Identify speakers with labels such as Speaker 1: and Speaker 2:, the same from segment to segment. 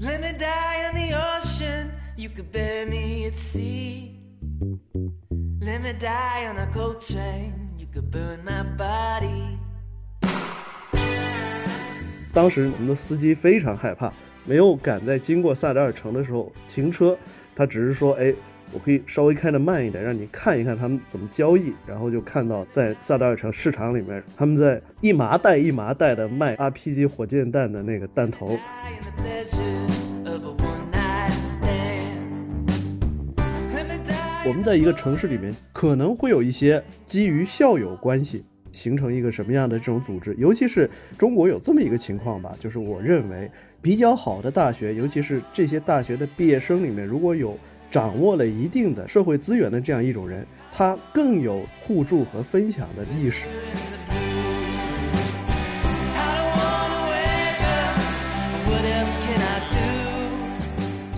Speaker 1: Let me die in the ocean, you could bury me at sea. Let me die on a cold train, you could burn my body.
Speaker 2: 当时我们的司机非常害怕，没有敢在经过萨达尔城的时候停车，他只是说：“哎，我可以稍微开的慢一点，让你看一看他们怎么交易。”然后就看到在萨达尔城市场里面，他们在一麻袋一麻袋的卖 RPG 火箭弹的那个弹头。我们在一个城市里面，可能会有一些基于校友关系形成一个什么样的这种组织，尤其是中国有这么一个情况吧，就是我认为比较好的大学，尤其是这些大学的毕业生里面，如果有掌握了一定的社会资源的这样一种人，他更有互助和分享的意识。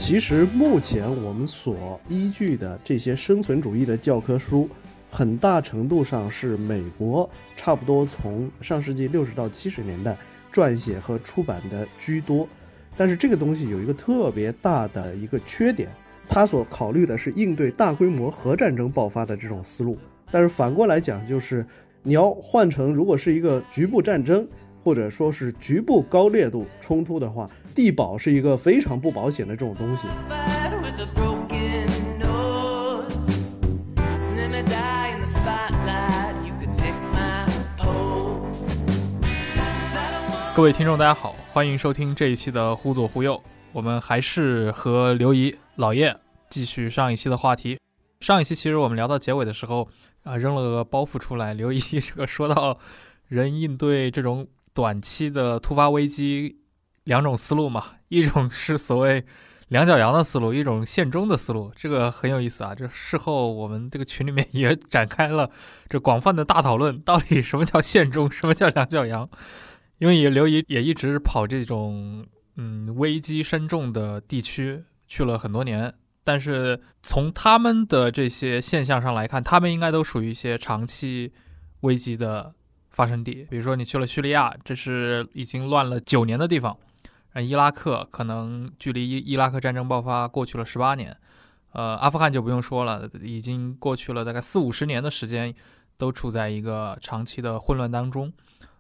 Speaker 2: 其实目前我们所依据的这些生存主义的教科书，很大程度上是美国差不多从上世纪六十到七十年代撰写和出版的居多。但是这个东西有一个特别大的一个缺点，它所考虑的是应对大规模核战争爆发的这种思路。但是反过来讲，就是你要换成如果是一个局部战争，或者说是局部高烈度冲突的话，地保是一个非常不保险的这种东西。
Speaker 1: With a broken nose. Let me die in the spotlight. You could pick my pose. 'Cause I don't want
Speaker 3: 各位听众，大家好，欢迎收听这一期的《忽左忽右》，我们还是和刘怡老叶继续上一期的话题。上一期其实我们聊到结尾的时候啊、扔了个包袱出来，刘怡 这个说到人应对这种短期的突发危机两种思路嘛，一种是所谓两脚羊的思路，一种现中的思路，这个很有意思啊。这事后我们这个群里面也展开了这广泛的大讨论，到底什么叫现中，什么叫两脚羊？因为也刘怡也一直跑这种嗯危机深重的地区去了很多年，但是从他们的这些现象上来看，他们应该都属于一些长期危机的发生地。比如说你去了叙利亚，这是已经乱了九年的地方；呃，伊拉克可能距离伊伊拉克战争爆发过去了十八年，呃，阿富汗就不用说了，已经过去了大概四五十年的时间，都处在一个长期的混乱当中。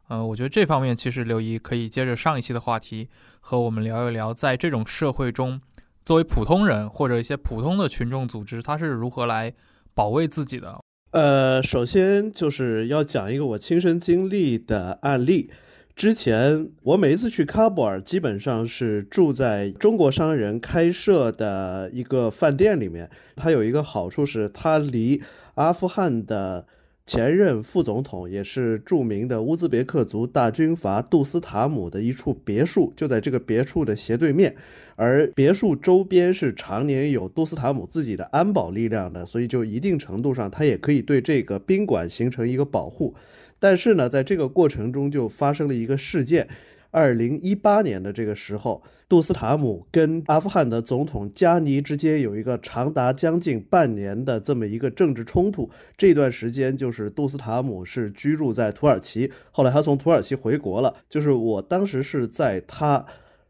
Speaker 3: 呃，我觉得这方面其实刘姨可以接着上一期的话题和我们聊一聊，在这种社会中，作为普通人或者一些普通的群众组织，它是如何来保卫自己的。
Speaker 2: 呃，首先就是要讲一个我亲身经历的案例。之前我每一次去喀布尔，基本上是住在中国商人开设的一个饭店里面。它有一个好处是，它离阿富汗的前任副总统，也是著名的乌兹别克族大军阀杜斯塔姆的一处别墅，就在这个别墅的斜对面。而别墅周边是常年有杜斯塔姆自己的安保力量的，所以就一定程度上，它也可以对这个宾馆形成一个保护。但是呢，在这个过程中就发生了一个事件。二零一八年的这个时候，杜斯塔姆跟阿富汗的总统加尼之间有一个长达将近半年的这么一个政治冲突。这段时间就是杜斯塔姆是居住在土耳其，后来他从土耳其回国了。就是我当时是在他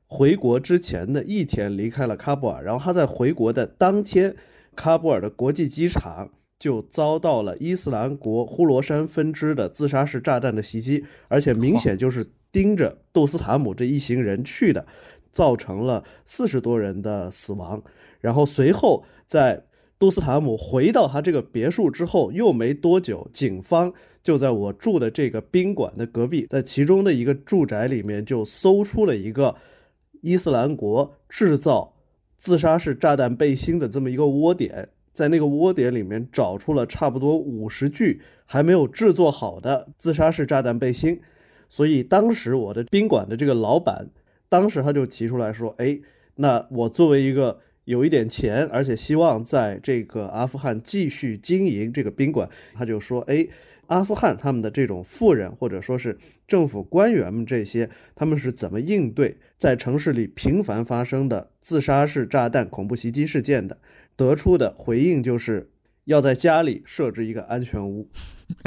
Speaker 2: 回国之前的一天离开了喀布尔，然后他在回国的当天，喀布尔的国际机场就遭到了伊斯兰国呼罗珊分支的自杀式炸弹的袭击，而且明显就是盯着杜斯塔姆这一行人去的，造成了四十多人的死亡。然后随后在杜斯塔姆回到他这个别墅之后，又没多久，警方就在我住的这个宾馆的隔壁，在其中的一个住宅里面就搜出了一个伊斯兰国制造自杀式炸弹背心的这么一个窝点，在那个窝点里面找出了差不多五十具还没有制作好的自杀式炸弹背心，所以当时我的宾馆的这个老板，当时他就提出来说：“哎，那我作为一个有一点钱，而且希望在这个阿富汗继续经营这个宾馆，他就说，哎，阿富汗他们的这种富人或者说是政府官员们这些，他们是怎么应对在城市里频繁发生的自杀式炸弹恐怖袭击事件的？得出的回应就是要在家里设置一个安全屋。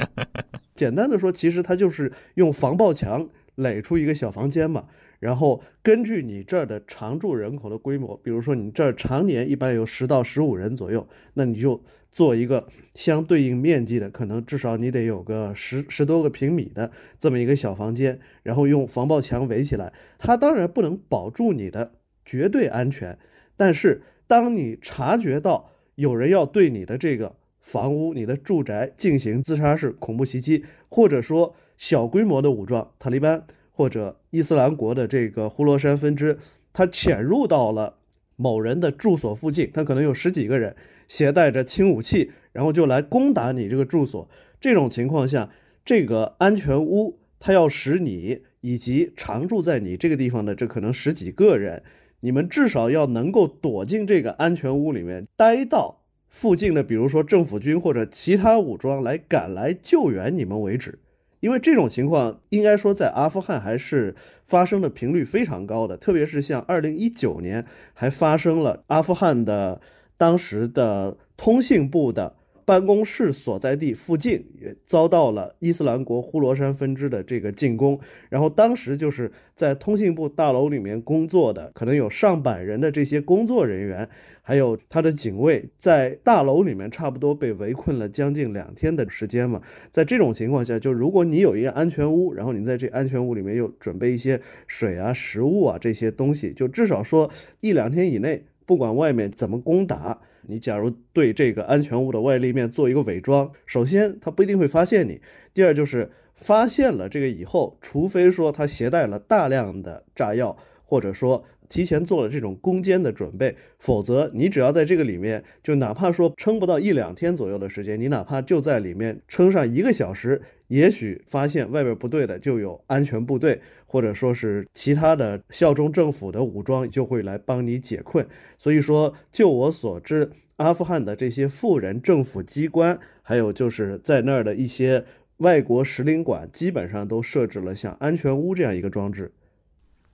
Speaker 2: 简单的说，其实他就是用防爆墙垒出一个小房间嘛，然后根据你这儿的常住人口的规模，比如说你这儿常年一般有十到十五人左右，那你就做一个相对应面积的，可能至少你得有个十十多个平米的这么一个小房间，然后用防爆墙围起来。它当然不能保住你的绝对安全，但是当你察觉到有人要对你的这个房屋、你的住宅进行自杀式恐怖袭击，或者说小规模的武装塔利班或者伊斯兰国的这个呼罗珊分支，他潜入到了某人的住所附近，他可能有十几个人携带着轻武器，然后就来攻打你这个住所。这种情况下，这个安全屋它要使你以及常住在你这个地方的这可能十几个人，你们至少要能够躲进这个安全屋里面，待到。附近的，比如说政府军或者其他武装来赶来救援你们为止，因为这种情况应该说在阿富汗还是发生的频率非常高的，特别是像二零一九年还发生了阿富汗的当时的通信部的。办公室所在地附近也遭到了伊斯兰国呼罗珊分支的这个进攻，然后当时就是在通信部大楼里面工作的，可能有上百人的这些工作人员，还有他的警卫，在大楼里面差不多被围困了将近两天的时间嘛。在这种情况下，就如果你有一个安全屋，然后你在这安全屋里面又准备一些水啊、食物啊这些东西，就至少说一两天以内，不管外面怎么攻打。你假如对这个安全屋的外立面做一个伪装，首先他不一定会发现你；第二就是发现了这个以后，除非说他携带了大量的炸药，或者说。提前做了这种攻坚的准备，否则你只要在这个里面，就哪怕说撑不到一两天左右的时间，你哪怕就在里面撑上一个小时，也许发现外边不对的，就有安全部队或者说是其他的效忠政府的武装就会来帮你解困。所以说，就我所知，阿富汗的这些富人、政府机关，还有就是在那儿的一些外国使领馆，基本上都设置了像安全屋这样一个装置。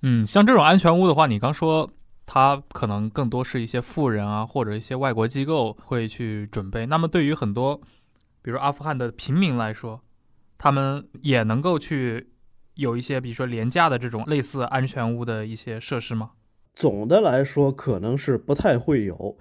Speaker 3: 嗯，像这种安全屋的话，你刚说它可能更多是一些富人啊，或者一些外国机构会去准备。那么对于很多，比如阿富汗的平民来说，他们也能够去有一些，比如说廉价的这种类似安全屋的一些设施吗？
Speaker 2: 总的来说，可能是不太会有，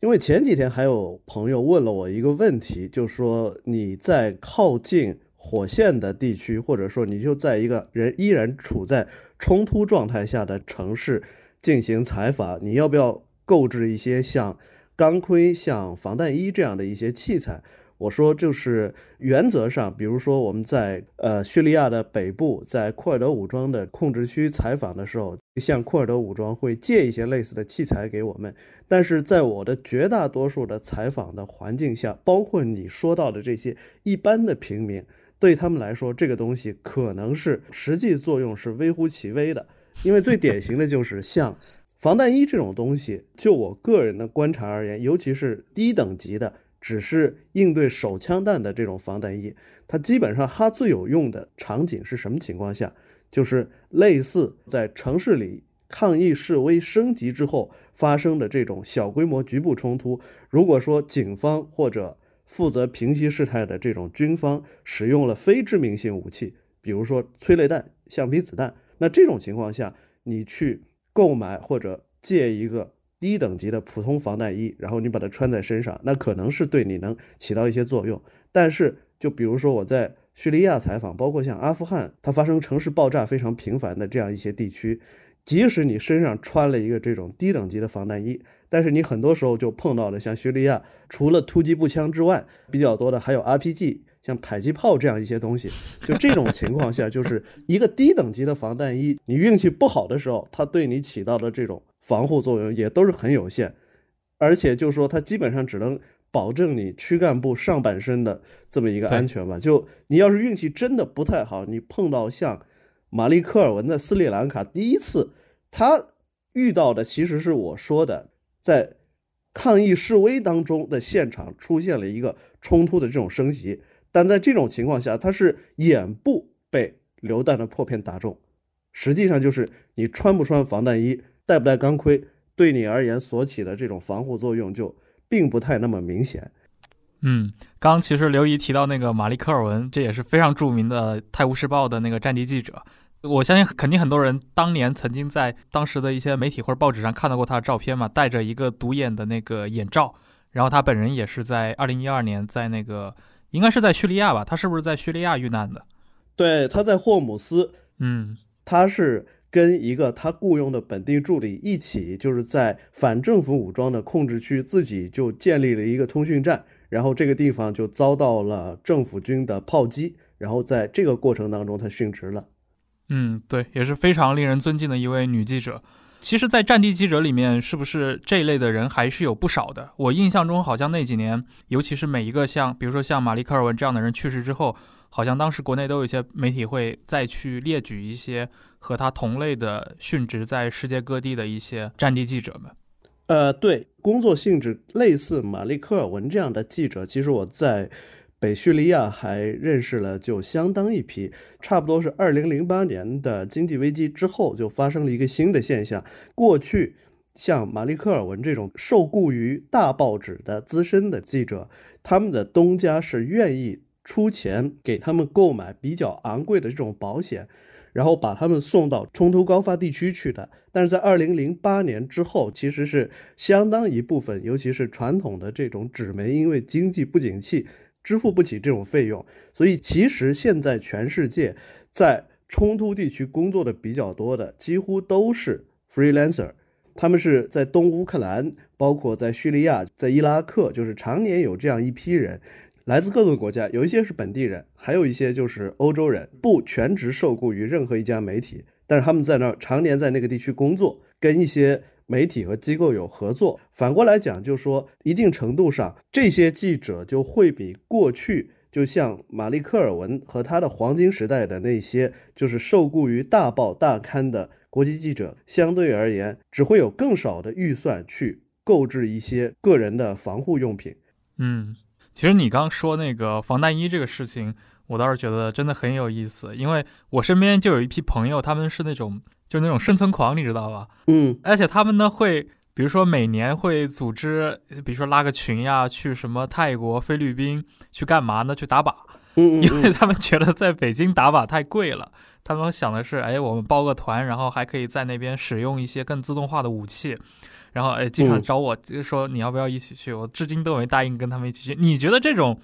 Speaker 2: 因为前几天还有朋友问了我一个问题，就说你在靠近火线的地区，或者说你就在一个人依然处在。冲突状态下的城市进行采访，你要不要购置一些像钢盔、像防弹衣这样的一些器材？我说，就是原则上，比如说我们在呃叙利亚的北部，在库尔德武装的控制区采访的时候，像库尔德武装会借一些类似的器材给我们。但是在我的绝大多数的采访的环境下，包括你说到的这些一般的平民。对他们来说，这个东西可能是实际作用是微乎其微的，因为最典型的就是像防弹衣这种东西。就我个人的观察而言，尤其是低等级的，只是应对手枪弹的这种防弹衣，它基本上它最有用的场景是什么情况下？就是类似在城市里抗议示威升级之后发生的这种小规模局部冲突。如果说警方或者负责平息事态的这种军方使用了非致命性武器，比如说催泪弹、橡皮子弹。那这种情况下，你去购买或者借一个低等级的普通防弹衣，然后你把它穿在身上，那可能是对你能起到一些作用。但是，就比如说我在叙利亚采访，包括像阿富汗，它发生城市爆炸非常频繁的这样一些地区，即使你身上穿了一个这种低等级的防弹衣。但是你很多时候就碰到了像叙利亚，除了突击步枪之外，比较多的还有 RPG，像迫击炮这样一些东西。就这种情况下，就是一个低等级的防弹衣，你运气不好的时候，它对你起到的这种防护作用也都是很有限。而且就说它基本上只能保证你躯干部上半身的这么一个安全吧。就你要是运气真的不太好，你碰到像马利科尔文在斯里兰卡第一次，他。遇到的其实是我说的，在抗议示威当中的现场出现了一个冲突的这种升级，但在这种情况下，他是眼部被榴弹的破片打中，实际上就是你穿不穿防弹衣、戴不戴钢盔，对你而言所起的这种防护作用就并不太那么明显。
Speaker 3: 嗯，刚其实刘怡提到那个玛丽科尔文，这也是非常著名的《泰晤士报》的那个战地记者。我相信肯定很多人当年曾经在当时的一些媒体或者报纸上看到过他的照片嘛，戴着一个独眼的那个眼罩。然后他本人也是在二零一二年在那个应该是在叙利亚吧？他是不是在叙利亚遇难的？
Speaker 2: 对，他在霍姆斯，
Speaker 3: 嗯，
Speaker 2: 他是跟一个他雇佣的本地助理一起，就是在反政府武装的控制区自己就建立了一个通讯站。然后这个地方就遭到了政府军的炮击，然后在这个过程当中，他殉职了。
Speaker 3: 嗯，对，也是非常令人尊敬的一位女记者。其实，在战地记者里面，是不是这一类的人还是有不少的？我印象中，好像那几年，尤其是每一个像，比如说像玛丽科尔文这样的人去世之后，好像当时国内都有一些媒体会再去列举一些和他同类的殉职在世界各地的一些战地记者们。
Speaker 2: 呃，对，工作性质类似玛丽科尔文这样的记者，其实我在北叙利亚还认识了就相当一批。差不多是二零零八年的经济危机之后，就发生了一个新的现象。过去像玛丽科尔文这种受雇于大报纸的资深的记者，他们的东家是愿意出钱给他们购买比较昂贵的这种保险。然后把他们送到冲突高发地区去的，但是在二零零八年之后，其实是相当一部分，尤其是传统的这种纸媒，因为经济不景气，支付不起这种费用，所以其实现在全世界在冲突地区工作的比较多的，几乎都是 freelancer，他们是在东乌克兰，包括在叙利亚、在伊拉克，就是常年有这样一批人。来自各个国家，有一些是本地人，还有一些就是欧洲人，不全职受雇于任何一家媒体，但是他们在那儿常年在那个地区工作，跟一些媒体和机构有合作。反过来讲，就说一定程度上，这些记者就会比过去，就像玛丽科尔文和他的黄金时代的那些，就是受雇于大报大刊的国际记者，相对而言，只会有更少的预算去购置一些个人的防护用品。
Speaker 3: 嗯。其实你刚说那个防弹衣这个事情，我倒是觉得真的很有意思，因为我身边就有一批朋友，他们是那种就是那种生存狂，你知道吧？
Speaker 2: 嗯，
Speaker 3: 而且他们呢会，比如说每年会组织，比如说拉个群呀，去什么泰国、菲律宾去干嘛呢？去打靶。
Speaker 2: 嗯，
Speaker 3: 因为他们觉得在北京打靶太贵了，他们想的是，哎，我们包个团，然后还可以在那边使用一些更自动化的武器。然后哎，经常找我，就说你要不要一起去？我至今都没答应跟他们一起去。你觉得这种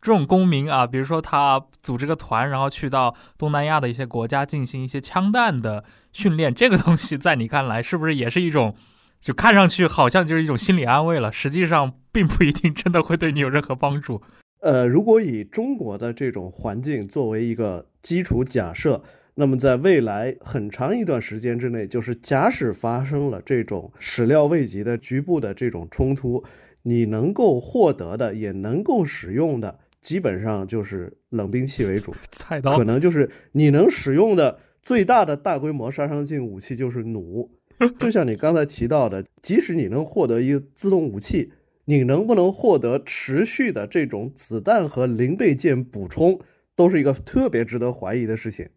Speaker 3: 这种公民啊，比如说他组织个团，然后去到东南亚的一些国家进行一些枪弹的训练，这个东西在你看来是不是也是一种，就看上去好像就是一种心理安慰了，实际上并不一定真的会对你有任何帮助。
Speaker 2: 呃，如果以中国的这种环境作为一个基础假设。那么，在未来很长一段时间之内，就是假使发生了这种始料未及的局部的这种冲突，你能够获得的也能够使用的，基本上就是冷兵器为主，
Speaker 3: 菜刀
Speaker 2: 可能就是你能使用的最大的大规模杀伤性武器就是弩。就像你刚才提到的，即使你能获得一个自动武器，你能不能获得持续的这种子弹和零备件补充，都是一个特别值得怀疑的事情。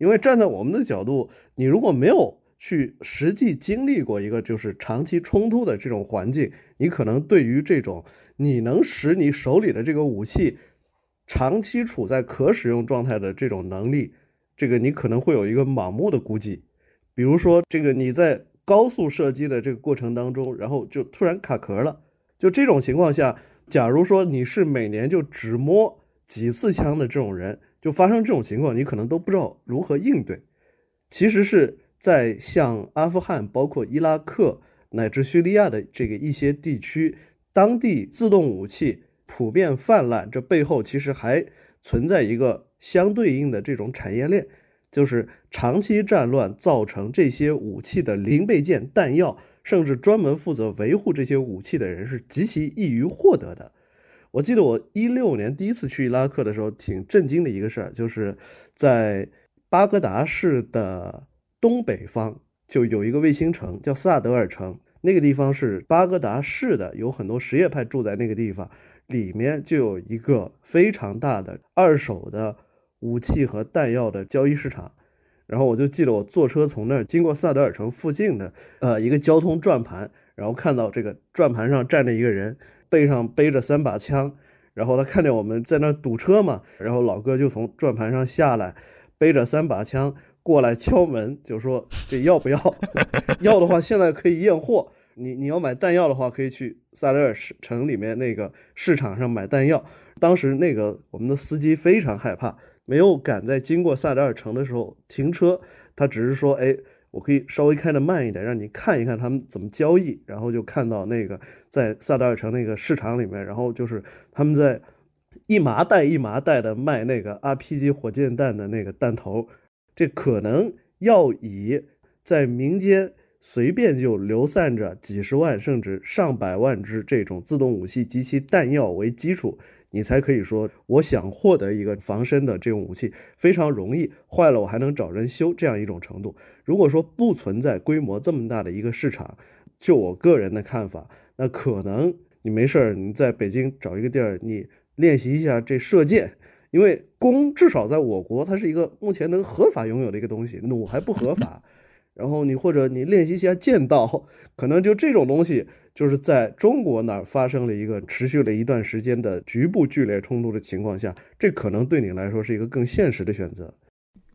Speaker 2: 因为站在我们的角度，你如果没有去实际经历过一个就是长期冲突的这种环境，你可能对于这种你能使你手里的这个武器长期处在可使用状态的这种能力，这个你可能会有一个盲目的估计。比如说，这个你在高速射击的这个过程当中，然后就突然卡壳了，就这种情况下，假如说你是每年就只摸几次枪的这种人。就发生这种情况，你可能都不知道如何应对。其实是在像阿富汗、包括伊拉克乃至叙利亚的这个一些地区，当地自动武器普遍泛滥，这背后其实还存在一个相对应的这种产业链，就是长期战乱造成这些武器的零备件、弹药，甚至专门负责维护这些武器的人是极其易于获得的。我记得我一六年第一次去伊拉克的时候，挺震惊的一个事儿，就是在巴格达市的东北方，就有一个卫星城叫萨德尔城，那个地方是巴格达市的，有很多什叶派住在那个地方，里面就有一个非常大的二手的武器和弹药的交易市场。然后我就记得我坐车从那儿经过萨德尔城附近的呃一个交通转盘，然后看到这个转盘上站着一个人，背上背着三把枪，然后他看见我们在那堵车嘛，然后老哥就从转盘上下来，背着三把枪过来敲门，就说这要不要？要的话现在可以验货。你你要买弹药的话，可以去萨德尔城里面那个市场上买弹药。当时那个我们的司机非常害怕。没有敢在经过萨德尔城的时候停车，他只是说：“哎，我可以稍微开的慢一点，让你看一看他们怎么交易。”然后就看到那个在萨达尔城那个市场里面，然后就是他们在一麻袋一麻袋的卖那个 RPG 火箭弹的那个弹头，这可能要以在民间随便就流散着几十万甚至上百万支这种自动武器及其弹药为基础。你才可以说，我想获得一个防身的这种武器非常容易，坏了我还能找人修这样一种程度。如果说不存在规模这么大的一个市场，就我个人的看法，那可能你没事儿，你在北京找一个地儿，你练习一下这射箭，因为弓至少在我国它是一个目前能合法拥有的一个东西，弩还不合法。然后你或者你练习一下剑道，可能就这种东西。就是在中国那儿发生了一个持续了一段时间的局部剧烈冲突的情况下，这可能对你来说是一个更现实的选择。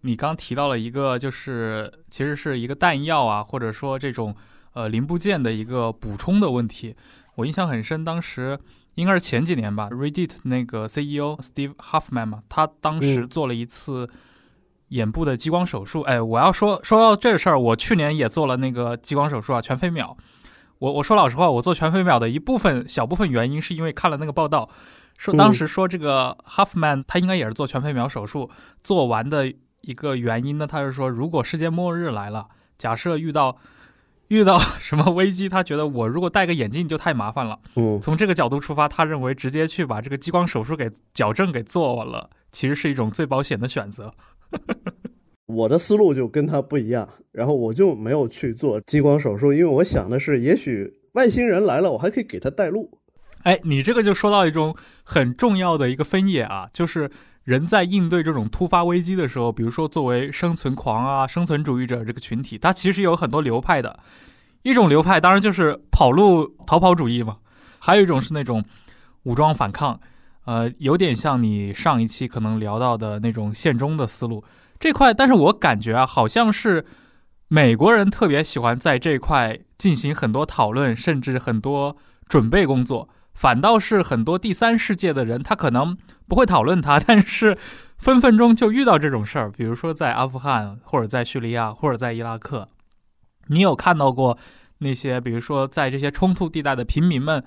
Speaker 3: 你刚提到了一个，就是其实是一个弹药啊，或者说这种呃零部件的一个补充的问题。我印象很深，当时应该是前几年吧，Reddit 那个 CEO Steve Huffman 嘛，他当时做了一次眼部的激光手术。哎，我要说说到这事儿，我去年也做了那个激光手术啊，全飞秒。我我说老实话，我做全飞秒的一部分小部分原因是因为看了那个报道，说当时说这个 Huffman 他应该也是做全飞秒手术做完的一个原因呢，他是说如果世界末日来了，假设遇到遇到 什么危机，他觉得我如果戴个眼镜就太麻烦了。
Speaker 2: 嗯，
Speaker 3: 从这个角度出发，他认为直接去把这个激光手术给矫正给做了，其实是一种最保险的选择。
Speaker 2: 我的思路就跟他不一样，然后我就没有去做激光手术，因为我想的是，也许外星人来了，我还可以给他带路。
Speaker 3: 哎，你这个就说到一种很重要的一个分野啊，就是人在应对这种突发危机的时候，比如说作为生存狂啊、生存主义者这个群体，它其实有很多流派的。一种流派当然就是跑路逃跑主义嘛，还有一种是那种武装反抗，呃，有点像你上一期可能聊到的那种现中的思路。这块，但是我感觉啊，好像是美国人特别喜欢在这块进行很多讨论，甚至很多准备工作。反倒是很多第三世界的人，他可能不会讨论它，但是分分钟就遇到这种事儿。比如说在阿富汗，或者在叙利亚，或者在伊拉克，你有看到过那些，比如说在这些冲突地带的平民们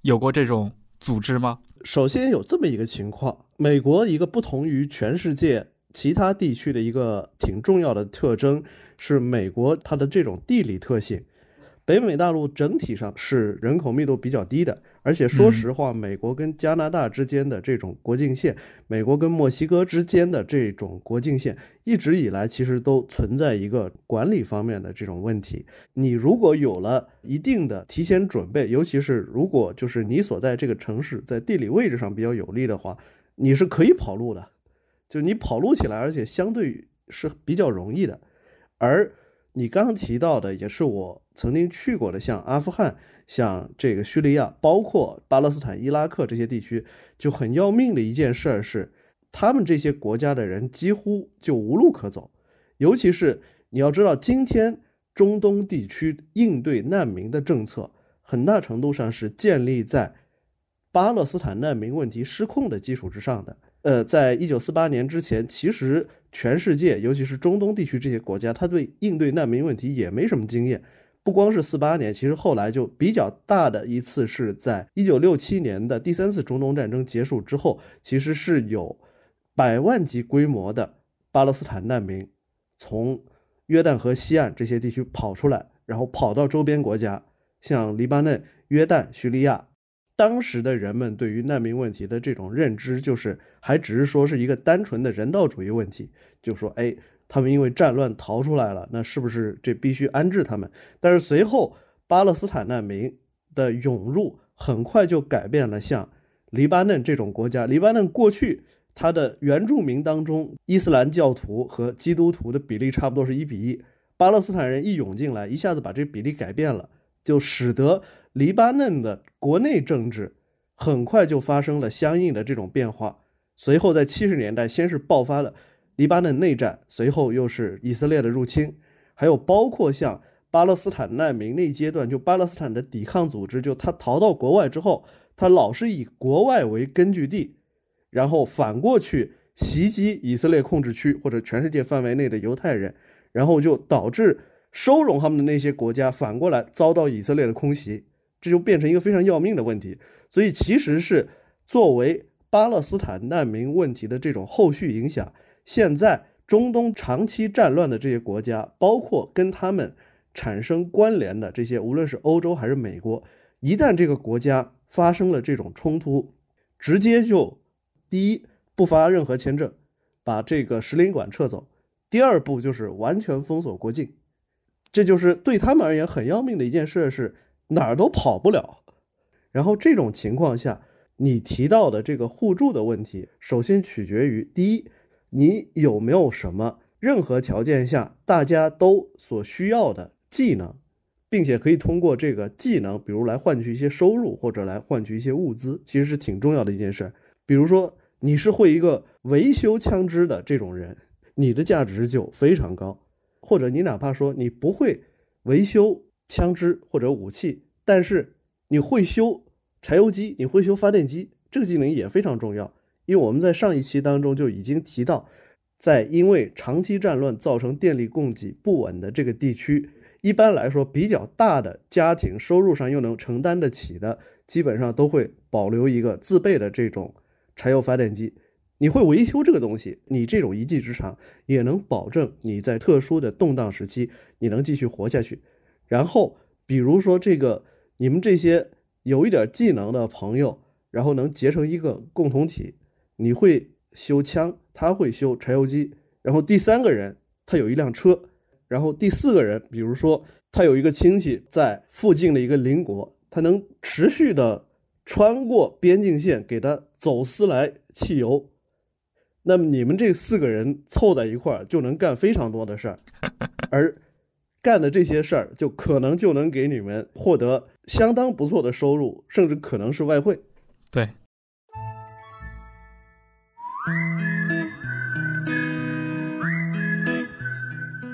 Speaker 3: 有过这种组织吗？
Speaker 2: 首先有这么一个情况，美国一个不同于全世界。其他地区的一个挺重要的特征是美国它的这种地理特性。北美大陆整体上是人口密度比较低的，而且说实话，美国跟加拿大之间的这种国境线，美国跟墨西哥之间的这种国境线，一直以来其实都存在一个管理方面的这种问题。你如果有了一定的提前准备，尤其是如果就是你所在这个城市在地理位置上比较有利的话，你是可以跑路的。就你跑路起来，而且相对是比较容易的。而你刚刚提到的，也是我曾经去过的，像阿富汗、像这个叙利亚，包括巴勒斯坦、伊拉克这些地区，就很要命的一件事儿是，他们这些国家的人几乎就无路可走。尤其是你要知道，今天中东地区应对难民的政策，很大程度上是建立在巴勒斯坦难民问题失控的基础之上的。呃，在一九四八年之前，其实全世界，尤其是中东地区这些国家，他对应对难民问题也没什么经验。不光是四八年，其实后来就比较大的一次是在一九六七年的第三次中东战争结束之后，其实是有百万级规模的巴勒斯坦难民从约旦河西岸这些地区跑出来，然后跑到周边国家，像黎巴嫩、约旦、叙利亚。当时的人们对于难民问题的这种认知，就是还只是说是一个单纯的人道主义问题，就说，哎，他们因为战乱逃出来了，那是不是这必须安置他们？但是随后巴勒斯坦难民的涌入，很快就改变了像黎巴嫩这种国家。黎巴嫩过去它的原住民当中，伊斯兰教徒和基督徒的比例差不多是一比一。巴勒斯坦人一涌进来，一下子把这比例改变了，就使得黎巴嫩的国内政治很快就发生了相应的这种变化。随后在七十年代，先是爆发了。黎巴嫩内战，随后又是以色列的入侵，还有包括像巴勒斯坦难民那阶段，就巴勒斯坦的抵抗组织，就他逃到国外之后，他老是以国外为根据地，然后反过去袭击以色列控制区或者全世界范围内的犹太人，然后就导致收容他们的那些国家反过来遭到以色列的空袭，这就变成一个非常要命的问题。所以其实是作为巴勒斯坦难民问题的这种后续影响。现在中东长期战乱的这些国家，包括跟他们产生关联的这些，无论是欧洲还是美国，一旦这个国家发生了这种冲突，直接就第一不发任何签证，把这个使领馆撤走；第二步就是完全封锁国境，这就是对他们而言很要命的一件事，是哪儿都跑不了。然后这种情况下，你提到的这个互助的问题，首先取决于第一。你有没有什么任何条件下大家都所需要的技能，并且可以通过这个技能，比如来换取一些收入，或者来换取一些物资，其实是挺重要的一件事。比如说你是会一个维修枪支的这种人，你的价值就非常高；或者你哪怕说你不会维修枪支或者武器，但是你会修柴油机，你会修发电机，这个技能也非常重要。因为我们在上一期当中就已经提到，在因为长期战乱造成电力供给不稳的这个地区，一般来说比较大的家庭收入上又能承担得起的，基本上都会保留一个自备的这种柴油发电机。你会维修这个东西，你这种一技之长也能保证你在特殊的动荡时期你能继续活下去。然后，比如说这个你们这些有一点技能的朋友，然后能结成一个共同体。你会修枪，他会修柴油机，然后第三个人他有一辆车，然后第四个人，比如说他有一个亲戚在附近的一个邻国，他能持续的穿过边境线给他走私来汽油，那么你们这四个人凑在一块儿就能干非常多的事儿，而干的这些事儿就可能就能给你们获得相当不错的收入，甚至可能是外汇。
Speaker 3: 对。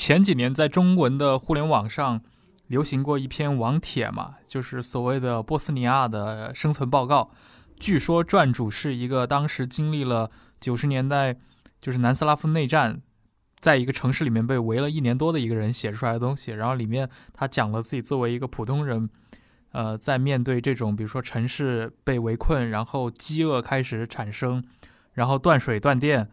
Speaker 3: 前几年在中文的互联网上流行过一篇网帖嘛，就是所谓的波斯尼亚的生存报告。据说撰主是一个当时经历了九十年代就是南斯拉夫内战，在一个城市里面被围了一年多的一个人写出来的东西。然后里面他讲了自己作为一个普通人，呃，在面对这种比如说城市被围困，然后饥饿开始产生，然后断水断电。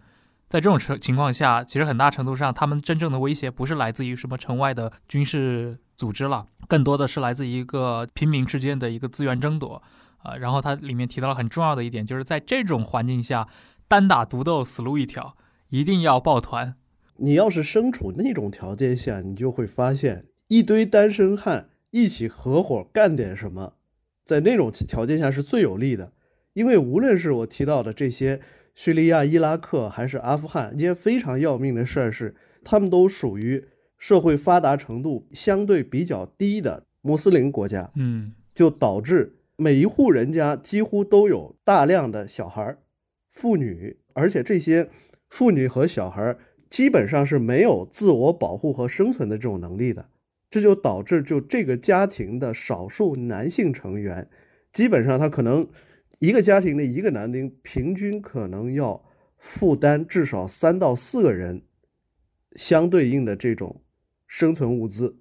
Speaker 3: 在这种情况下，其实很大程度上，他们真正的威胁不是来自于什么城外的军事组织了，更多的是来自一个平民之间的一个资源争夺。啊。然后它里面提到了很重要的一点，就是在这种环境下，单打独斗死路一条，一定要抱团。
Speaker 2: 你要是身处那种条件下，你就会发现一堆单身汉一起合伙干点什么，在那种条件下是最有利的。因为无论是我提到的这些叙利亚、伊拉克还是阿富汗一些非常要命的事儿，是他们都属于社会发达程度相对比较低的穆斯林国家，
Speaker 3: 嗯
Speaker 2: 就导致每一户人家几乎都有大量的小孩儿、妇女，而且这些妇女和小孩儿基本上是没有自我保护和生存的这种能力的，这就导致就这个家庭的少数男性成员，基本上他可能一个家庭的一个男丁平均可能要负担至少三到四个人相对应的这种生存物资。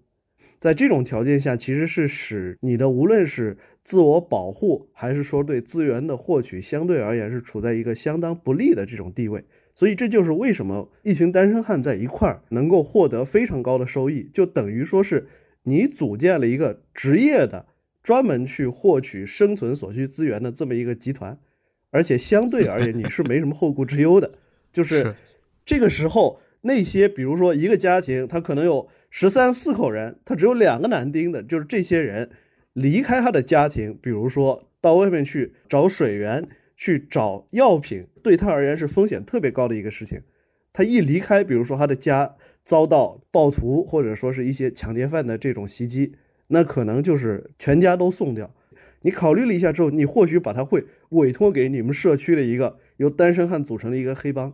Speaker 2: 在这种条件下，其实是使你的无论是自我保护，还是说对资源的获取，相对而言是处在一个相当不利的这种地位。所以这就是为什么一群单身汉在一块儿能够获得非常高的收益，就等于说是你组建了一个职业的、专门去获取生存所需资源的这么一个集团，而且相对而言你是没什么后顾之忧的。就是
Speaker 3: 是
Speaker 2: 这个时候，那些比如说一个家庭，他可能有十三四口人，他只有两个男丁的，就是这些人离开他的家庭，比如说到外面去找水源、去找药品，对他而言是风险特别高的一个事情。他一离开，比如说他的家遭到暴徒或者说是一些抢劫犯的这种袭击，那可能就是全家都送掉。你考虑了一下之后，你或许把他会委托给你们社区的一个由单身汉组成的一个黑帮，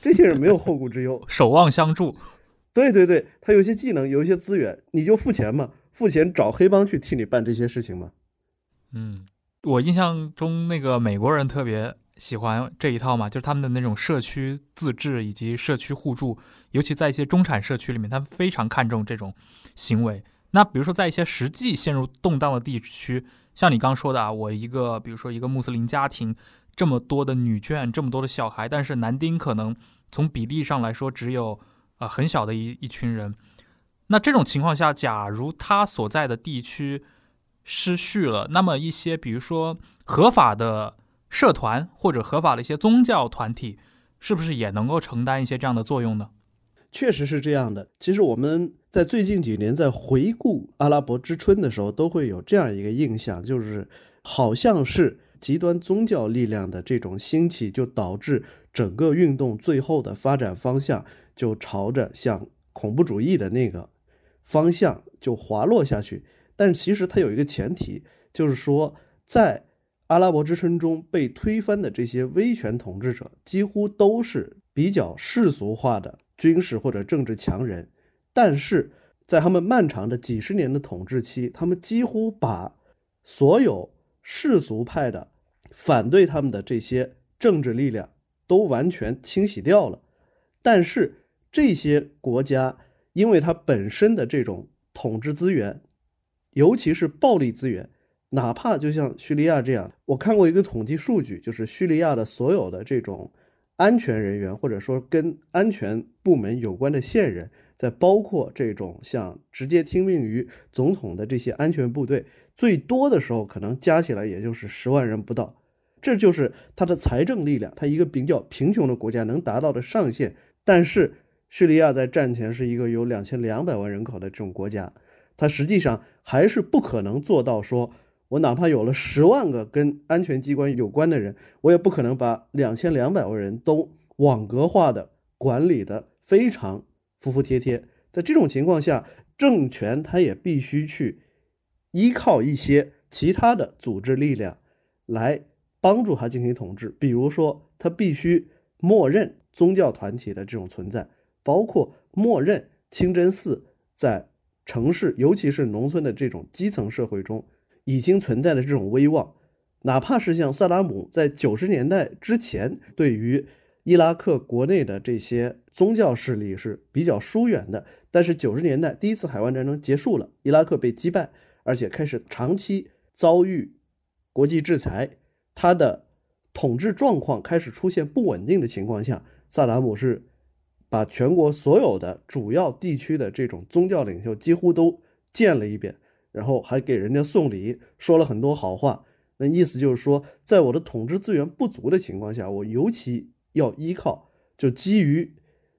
Speaker 2: 这些人没有后顾之忧，
Speaker 3: 守望相助。
Speaker 2: 对对对，他有一些技能，有一些资源，你就付钱嘛，付钱找黑帮去替你办这些事情嘛。
Speaker 3: 嗯，我印象中那个美国人特别喜欢这一套嘛，就是他们的那种社区自治以及社区互助，尤其在一些中产社区里面，他们非常看重这种行为。那比如说在一些实际陷入动荡的地区，像你刚说的啊，我一个比如说一个穆斯林家庭，这么多的女眷，这么多的小孩，但是男丁可能从比例上来说只有啊、呃很小的一一群人。那这种情况下，假如他所在的地区失序了，那么一些比如说合法的社团或者合法的一些宗教团体，是不是也能够承担一些这样的作用呢？
Speaker 2: 确实是这样的。其实我们在最近几年在回顾阿拉伯之春的时候，都会有这样一个印象，就是好像是极端宗教力量的这种兴起，就导致整个运动最后的发展方向就朝着向恐怖主义的那个方向就滑落下去。但其实它有一个前提，就是说在阿拉伯之春中被推翻的这些威权统治者，几乎都是比较世俗化的军事或者政治强人，但是在他们漫长的几十年的统治期，他们几乎把所有世俗派的反对他们的这些政治力量都完全清洗掉了。但是这些国家，因为它本身的这种统治资源，尤其是暴力资源，哪怕就像叙利亚这样，我看过一个统计数据，就是叙利亚的所有的这种安全人员，或者说跟安全部门有关的线人，在包括这种像直接听命于总统的这些安全部队，最多的时候可能加起来也就是十万人不到。这就是它的财政力量，它一个比较贫穷的国家能达到的上限。但是叙利亚在战前是一个有两千两百万人口的这种国家，它实际上还是不可能做到说，我哪怕有了十万个跟安全机关有关的人，我也不可能把两千两百万人都网格化的管理的非常服服帖帖。在这种情况下，政权它也必须去依靠一些其他的组织力量来帮助它进行统治，比如说，它必须默认宗教团体的这种存在，包括默认清真寺在城市，尤其是农村的这种基层社会中已经存在的这种威望。哪怕是像萨达姆在九十年代之前，对于伊拉克国内的这些宗教势力是比较疏远的，但是九十年代第一次海湾战争结束了，伊拉克被击败，而且开始长期遭遇国际制裁，他的统治状况开始出现不稳定的情况下，萨达姆是把全国所有的主要地区的这种宗教领袖几乎都见了一遍，然后还给人家送礼，说了很多好话。那意思就是说，在我的统治资源不足的情况下，我尤其要依靠就基于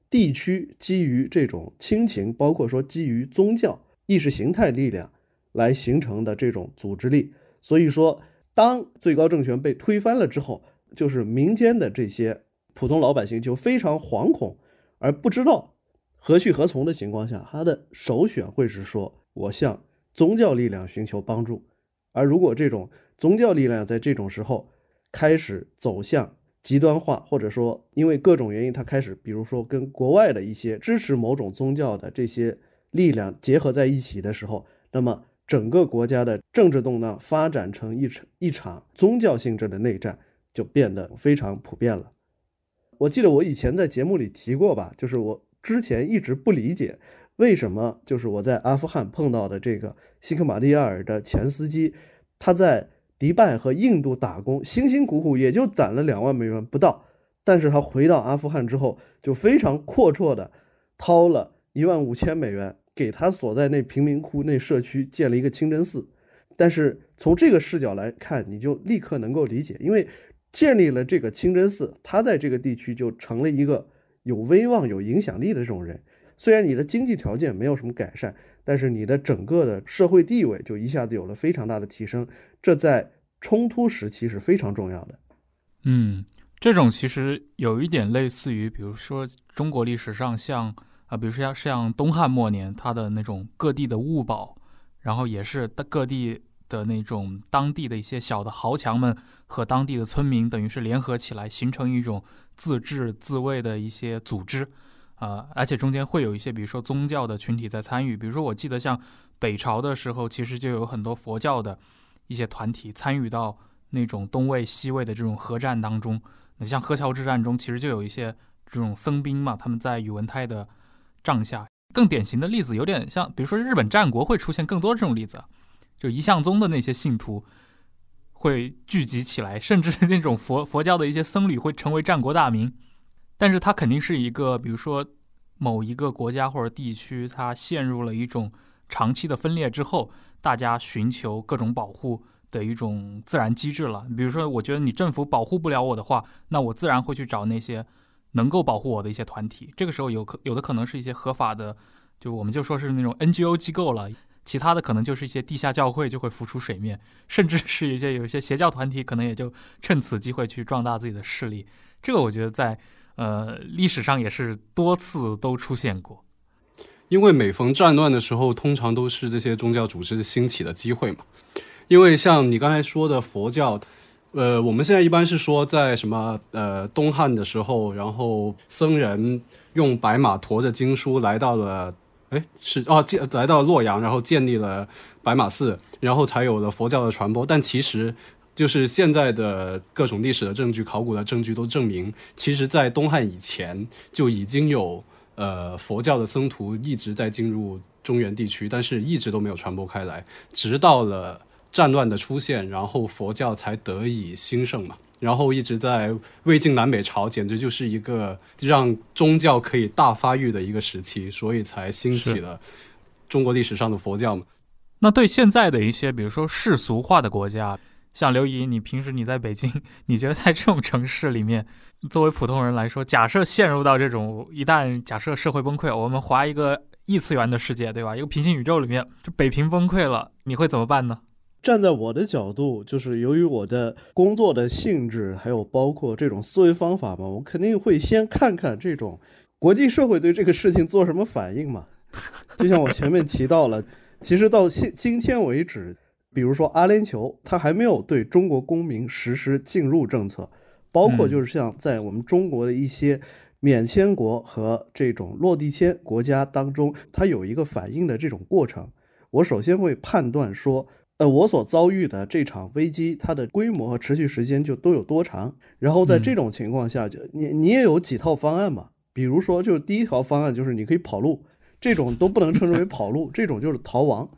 Speaker 2: 地区、基于这种亲情，包括说基于宗教意识形态力量来形成的这种组织力。所以说，当最高政权被推翻了之后，就是民间的这些普通老百姓就非常惶恐，而不知道何去何从的情况下，他的首选会是说我向宗教力量寻求帮助。而如果这种宗教力量在这种时候开始走向极端化，或者说因为各种原因，它开始，比如说跟国外的一些支持某种宗教的这些力量结合在一起的时候，那么整个国家的政治动荡发展成一场一场宗教性质的内战，就变得非常普遍了。我记得我以前在节目里提过吧，就是我之前一直不理解。为什么就是我在阿富汗碰到的这个西克马利亚尔的前司机，他在迪拜和印度打工，辛辛苦苦也就攒了两万美元不到，但是他回到阿富汗之后，就非常阔绰的掏了一万五千美元，给他所在那贫民窟那社区建了一个清真寺。但是从这个视角来看，你就立刻能够理解，因为建立了这个清真寺，他在这个地区就成了一个有威望、有影响力的这种人。虽然你的经济条件没有什么改善，但是你的整个的社会地位就一下子有了非常大的提升，这在冲突时期是非常重要的。
Speaker 3: 嗯，这种其实有一点类似于，比如说中国历史上像啊，比如说像像东汉末年，它的那种各地的物保，然后也是各地的那种当地的一些小的豪强们和当地的村民，等于是联合起来，形成一种自治自卫的一些组织。啊，而且中间会有一些，比如说宗教的群体在参与。比如说，我记得像北朝的时候，其实就有很多佛教的一些团体参与到那种东魏、西魏的这种合战当中。那像河桥之战中，其实就有一些这种僧兵嘛，他们在宇文泰的帐下。更典型的例子有点像，比如说日本战国会出现更多这种例子，就一向宗的那些信徒会聚集起来，甚至那种佛佛教的一些僧侣会成为战国大名。但是它肯定是一个，比如说某一个国家或者地区，它陷入了一种长期的分裂之后，大家寻求各种保护的一种自然机制了。比如说，我觉得你政府保护不了我的话，那我自然会去找那些能够保护我的一些团体。这个时候有可有的可能是一些合法的，就我们就说是那种 NGO 机构了。其他的可能就是一些地下教会就会浮出水面，甚至是一些有一些邪教团体，可能也就趁此机会去壮大自己的势力。这个我觉得在。呃，历史上也是多次都出现过，
Speaker 4: 因为每逢战乱的时候，通常都是这些宗教组织兴起的机会嘛。因为像你刚才说的佛教，呃，我们现在一般是说在什么呃东汉的时候，然后僧人用白马驮着经书来到了，哎是哦建来到洛阳，然后建立了白马寺，然后才有了佛教的传播。但其实。就是现在的各种历史的证据、考古的证据都证明，其实，在东汉以前就已经有呃佛教的僧徒一直在进入中原地区，但是一直都没有传播开来。直到了战乱的出现，然后佛教才得以兴盛嘛。然后一直在魏晋南北朝，简直就是一个让宗教可以大发育的一个时期，所以才兴起了中国历史上的佛教嘛。
Speaker 3: 那对现在的一些，比如说世俗化的国家。像刘姨，你平时你在北京，你觉得在这种城市里面，作为普通人来说，假设陷入到这种一旦假设社会崩溃，我们划一个异次元的世界，对吧？一个平行宇宙里面，这北平崩溃了，你会怎么办呢？
Speaker 2: 站在我的角度，就是由于我的工作的性质，还有包括这种思维方法嘛，我肯定会先看看这种国际社会对这个事情做什么反应嘛。就像我前面提到了，其实到现今天为止。比如说阿联酋，它还没有对中国公民实施进入政策，包括就是像在我们中国的一些免签国和这种落地签国家当中，它有一个反应的这种过程。我首先会判断说，呃，我所遭遇的这场危机，它的规模和持续时间就都有多长。然后在这种情况下，就你你也有几套方案嘛？比如说，就是第一条方案就是你可以跑路，这种都不能称之为跑路，这种就是逃亡。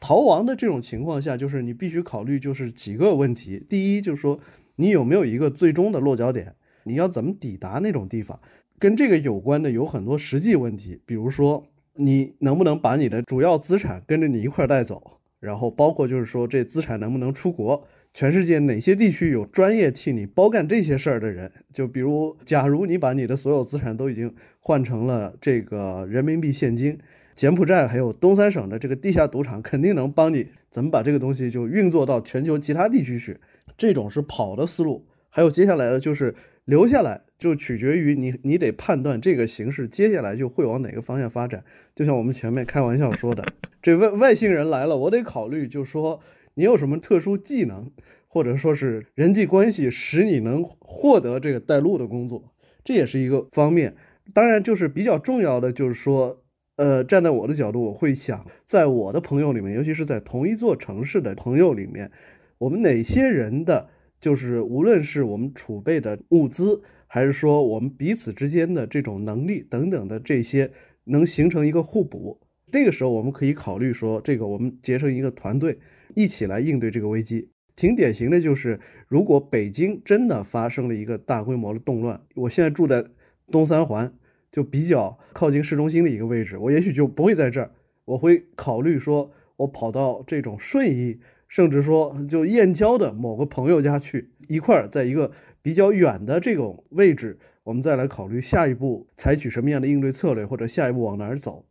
Speaker 2: 逃亡的这种情况下，就是你必须考虑就是几个问题。第一，就是说你有没有一个最终的落脚点，你要怎么抵达那种地方？跟这个有关的有很多实际问题，比如说你能不能把你的主要资产跟着你一块带走，然后包括就是说这资产能不能出国，全世界哪些地区有专业替你包干这些事儿的人？就比如，假如你把你的所有资产都已经换成了这个人民币现金，柬埔寨还有东三省的这个地下赌场肯定能帮你怎么把这个东西就运作到全球其他地区去。这种是跑的思路。还有接下来的就是留下来，就取决于你，你得判断这个形势接下来就会往哪个方向发展。就像我们前面开玩笑说的，这外外星人来了，我得考虑，就说你有什么特殊技能，或者说是人际关系，使你能获得这个带路的工作，这也是一个方面。当然，就是比较重要的，就是说，呃，站在我的角度，我会想，在我的朋友里面，尤其是在同一座城市的朋友里面，我们哪些人的。就是无论是我们储备的物资，还是说我们彼此之间的这种能力等等的这些，能形成一个互补。这个时候，我们可以考虑说，这个我们结成一个团队，一起来应对这个危机。挺典型的就是，如果北京真的发生了一个大规模的动乱，我现在住在东三环，就比较靠近市中心的一个位置，我也许就不会在这儿，我会考虑说，我跑到这种顺义。甚至说，就燕郊的某个朋友家去一块儿，在一个比较远的这种位置，我们再来考虑下一步采取什么样的应对策略，或者下一步往哪儿走。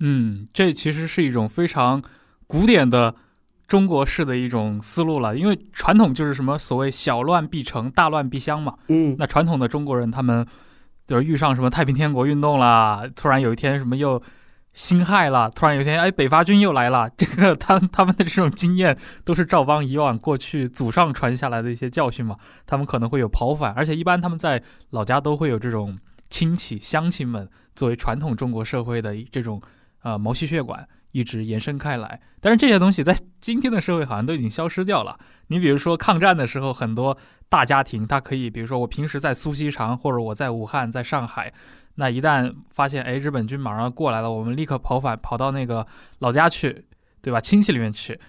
Speaker 3: 嗯，这其实是一种非常古典的中国式的一种思路了，因为传统就是什么所谓小乱必成，大乱必相嘛。
Speaker 2: 嗯，
Speaker 3: 那传统的中国人他们就是遇上什么太平天国运动啦，突然有一天什么又。辛亥了，突然有一天，哎，北伐军又来了。这个他他们的这种经验都是赵邦以往过去祖上传下来的一些教训嘛。他们可能会有跑反，而且一般他们在老家都会有这种亲戚乡亲们作为传统中国社会的这种呃毛细血管一直延伸开来。但是这些东西在今天的社会好像都已经消失掉了。你比如说抗战的时候，很多大家庭他可以，比如说我平时在苏锡常，或者我在武汉，在上海。那一旦发现，哎，日本军马上过来了，我们立刻跑反，跑到那个老家去，对吧？亲戚里面去。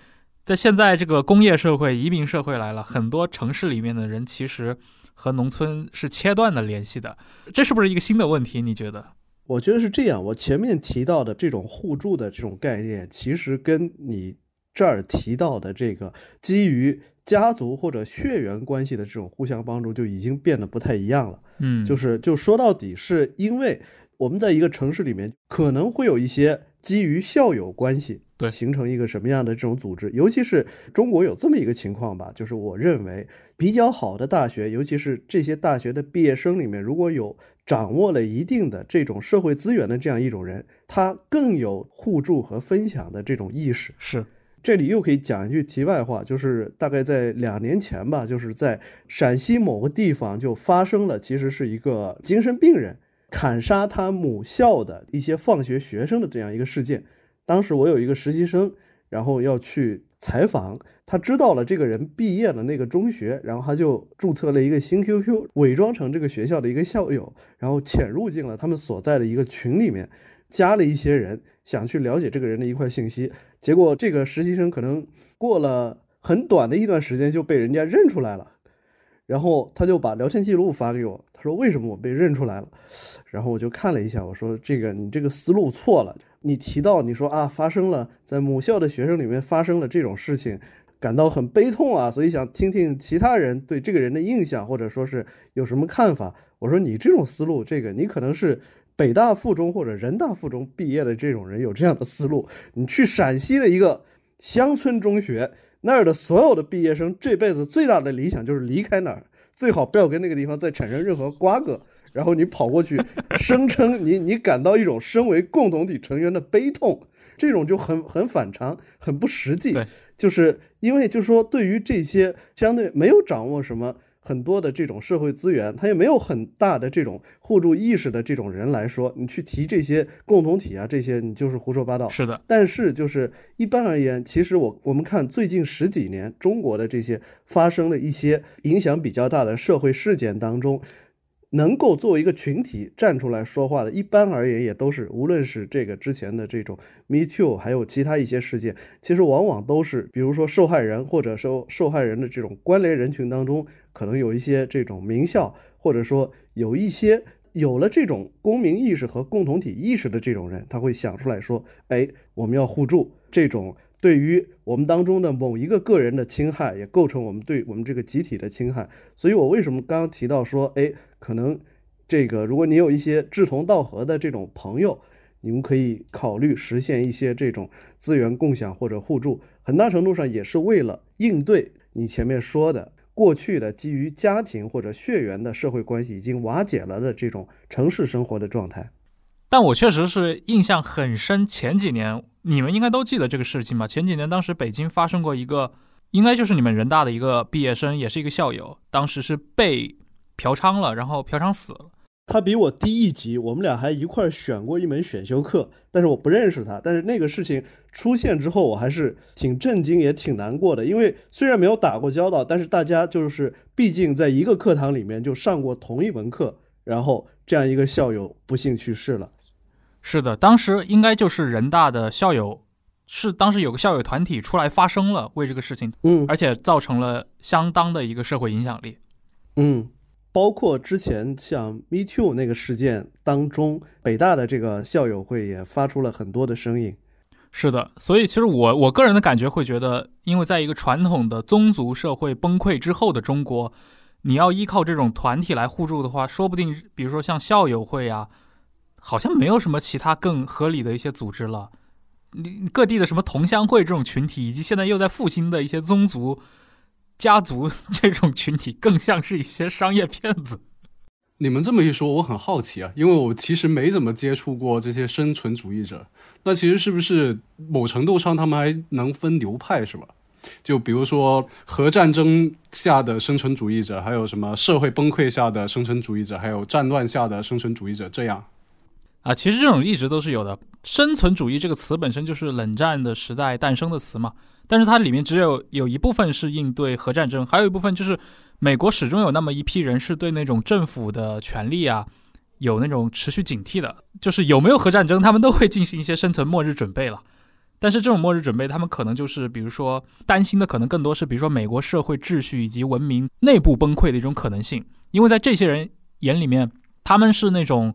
Speaker 3: 在现在这个工业社会、移民社会来了，很多城市里面的人其实和农村是切断的联系的，这是不是一个新的问题？你觉得？
Speaker 2: 我觉得是这样。我前面提到的这种互助的这种概念，其实跟你这儿提到的这个基于。家族或者血缘关系的这种互相帮助就已经变得不太一样了。
Speaker 3: 嗯，
Speaker 2: 就是就说到底是因为我们在一个城市里面可能会有一些基于校友关系，
Speaker 3: 对，
Speaker 2: 形成一个什么样的这种组织。尤其是中国有这么一个情况吧，就是我认为比较好的大学，尤其是这些大学的毕业生里面，如果有掌握了一定的这种社会资源的这样一种人，他更有互助和分享的这种意识。
Speaker 3: 是。
Speaker 2: 这里又可以讲一句题外话，就是大概在两年前吧，就是在陕西某个地方就发生了，其实是一个精神病人砍杀他母校的一些放学学生的这样一个事件。当时我有一个实习生，然后要去采访，他知道了这个人毕业了那个中学，然后他就注册了一个新 QQ，伪装成这个学校的一个校友，然后潜入进了他们所在的一个群里面，加了一些人，想去了解这个人的一块信息。结果这个实习生可能过了很短的一段时间就被人家认出来了，然后他就把聊天记录发给我，他说为什么我被认出来了？然后我就看了一下，我说这个你这个思路错了，你提到你说啊发生了在母校的学生里面发生了这种事情，感到很悲痛啊，所以想听听其他人对这个人的印象或者说是有什么看法。我说你这种思路，这个你可能是。北大附中或者人大附中毕业的这种人有这样的思路，你去陕西的一个乡村中学那儿的所有的毕业生，这辈子最大的理想就是离开那儿，最好不要跟那个地方再产生任何瓜葛。然后你跑过去，声称你你感到一种身为共同体成员的悲痛，这种就很很反常，很不实际。
Speaker 3: 对，
Speaker 2: 就是因为就是说对于这些相对没有掌握什么。很多的这种社会资源，他也没有很大的这种互助意识的这种人来说，你去提这些共同体啊，这些你就是胡说八道。
Speaker 3: 是的，
Speaker 2: 但是就是一般而言，其实我我们看最近十几年中国的这些发生的一些影响比较大的社会事件当中。能够作为一个群体站出来说话的，一般而言也都是，无论是这个之前的这种 Me Too，还有其他一些事件，其实往往都是，比如说受害人或者说受害人的这种关联人群当中，可能有一些这种名校，或者说有一些有了这种公民意识和共同体意识的这种人，他会想出来说，哎，我们要互助，这种对于我们当中的某一个个人的侵害，也构成我们对我们这个集体的侵害。所以我为什么刚刚提到说，哎，可能这个如果你有一些志同道合的这种朋友，你们可以考虑实现一些这种资源共享或者互助，很大程度上也是为了应对你前面说的过去的基于家庭或者血缘的社会关系已经瓦解了的这种城市生活的状态。
Speaker 3: 但我确实是印象很深，前几年你们应该都记得这个事情吧？前几年当时北京发生过一个，应该就是你们人大的一个毕业生，也是一个校友，当时是被嫖娼了，然后嫖娼死了。
Speaker 2: 他比我低一级，我们俩还一块儿选过一门选修课，但是我不认识他。但是那个事情出现之后，我还是挺震惊，也挺难过的。因为虽然没有打过交道，但是大家就是毕竟在一个课堂里面就上过同一门课，然后这样一个校友不幸去世了。
Speaker 3: 是的，当时应该就是人大的校友，是当时有个校友团体出来发声了，为这个事情，
Speaker 2: 嗯
Speaker 3: 而且造成了相当的一个社会影响力。
Speaker 2: 嗯，包括之前像 Me Too 那个事件当中，北大的这个校友会也发出了很多的声音。
Speaker 3: 是的，所以其实我我个人的感觉会觉得，因为在一个传统的宗族社会崩溃之后的中国，你要依靠这种团体来互助的话，说不定比如说像校友会啊，好像没有什么其他更合理的一些组织了。你各地的什么同乡会这种群体，以及现在又在复兴的一些宗族、家族 这种群体，更像是一些商业骗子。
Speaker 4: 你们这么一说，我很好奇啊，因为我其实没怎么接触过这些生存主义者。那其实是不是某程度上他们还能分流派是吧？就比如说核战争下的生存主义者，还有什么社会崩溃下的生存主义者，还有战乱下的生存主义者，这样。
Speaker 3: 啊，其实这种一直都是有的。生存主义这个词本身就是冷战的时代诞生的词嘛，但是它里面只有有一部分是应对核战争，还有一部分就是美国始终有那么一批人是对那种政府的权利啊有那种持续警惕的，就是有没有核战争，他们都会进行一些生存末日准备了。但是这种末日准备，他们可能就是比如说担心的可能更多是，比如说美国社会秩序以及文明内部崩溃的一种可能性，因为在这些人眼里面，他们是那种。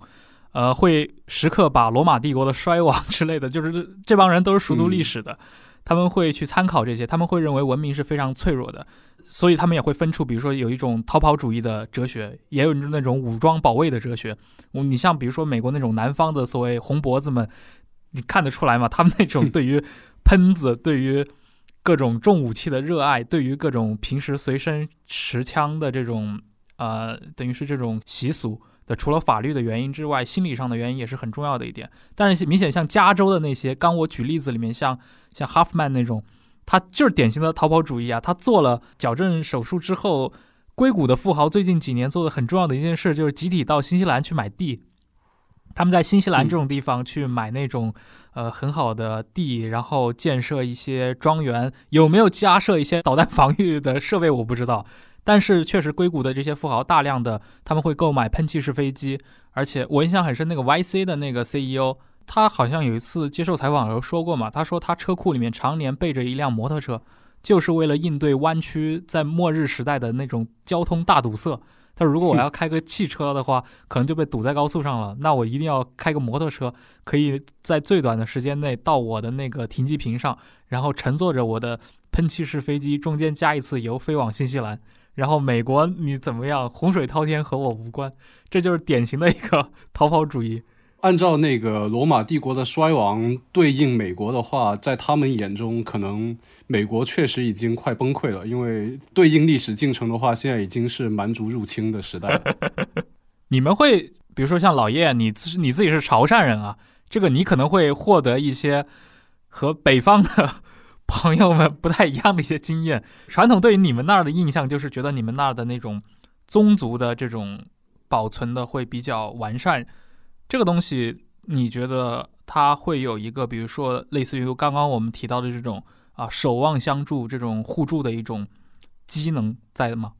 Speaker 3: 呃，会时刻把罗马帝国的衰亡 之类的，就是这这帮人都是熟读历史的，他们会去参考这些，他们会认为文明是非常脆弱的，所以他们也会分出，比如说有一种逃跑主义的哲学，也有那种武装保卫的哲学。你像比如说美国那种南方的所谓红脖子们，你看得出来吗？他们那种 对于喷子、对于各种重武器的热爱，对于各种平时随身持枪的这种呃，等于是这种习俗。的除了法律的原因之外，心理上的原因也是很重要的一点。但是明显像加州的那些，刚我举例子里面，像像 Huffman 那种，他就是典型的逃跑主义啊。他做了矫正手术之后，硅谷的富豪最近几年做的很重要的一件事，就是集体到新西兰去买地。他们在新西兰这种地方去买那种呃很好的地，然后建设一些庄园。有没有加设一些导弹防御的设备，我不知道。但是确实，硅谷的这些富豪大量的他们会购买喷气式飞机，而且我印象很深，那个 YC 的那个 CEO，他好像有一次接受采访的时候说过嘛，他说他车库里面常年备着一辆摩托车，就是为了应对湾区在末日时代的那种交通大堵塞。他说如果我要开个汽车的话，可能就被堵在高速上了，那我一定要开个摩托车，可以在最短的时间内到我的那个停机坪上，然后乘坐着我的喷气式飞机，中间加一次油，飞往新西兰。然后美国你怎么样？洪水滔天和我无关，这就是典型的一个 逃跑主义。
Speaker 4: 按照那个罗马帝国的衰亡对应美国的话，在他们眼中，可能美国确实已经快崩溃了。因为对应历史进程的话，现在已经是蛮族入侵的时代了。
Speaker 3: 你们会，比如说像老叶，你自你自己是潮汕人啊，这个你可能会获得一些和北方的。朋友们不太一样的一些经验，传统对于你们那儿的印象就是觉得你们那儿的那种宗族的这种保存的会比较完善。这个东西你觉得它会有一个，比如说类似于刚刚我们提到的这种啊守望相助这种互助的一种机能在的吗？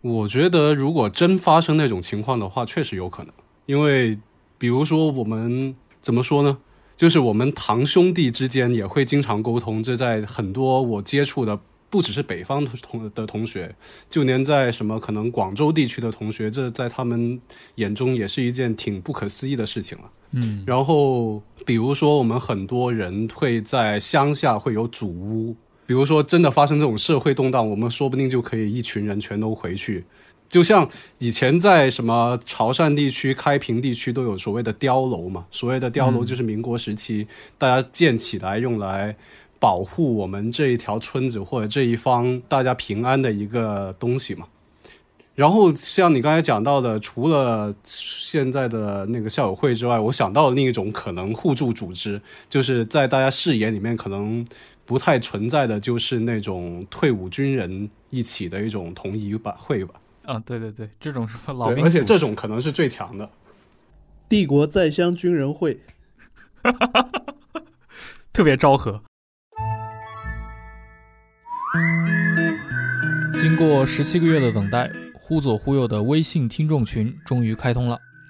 Speaker 4: 我觉得如果真发生那种情况的话，确实有可能，因为比如说我们怎么说呢？就是我们堂兄弟之间也会经常沟通，这在很多我接触的不只是北方同的同学，就连在什么可能广州地区的同学，这在他们眼中也是一件挺不可思议的事情了。
Speaker 3: 嗯，
Speaker 4: 然后比如说我们很多人会在乡下会有祖屋，比如说真的发生这种社会动荡，我们说不定就可以一群人全都回去。就像以前在什么潮汕地区、开平地区都有所谓的碉楼嘛，所谓的碉楼就是民国时期大家建起来用来保护我们这一条村子或者这一方大家平安的一个东西嘛。然后像你刚才讲到的，除了现在的那个校友会之外，我想到的另一种可能互助组织，就是在大家视野里面可能不太存在的，就是那种退伍军人一起的一种同谊吧会吧。
Speaker 3: 嗯，对对对，这种什么老，兵，
Speaker 4: 而且这种可能是最强的。
Speaker 2: 帝国在乡军人会，
Speaker 3: 特别昭和。经过十七个月的等待，忽左忽右的微信听众群终于开通了。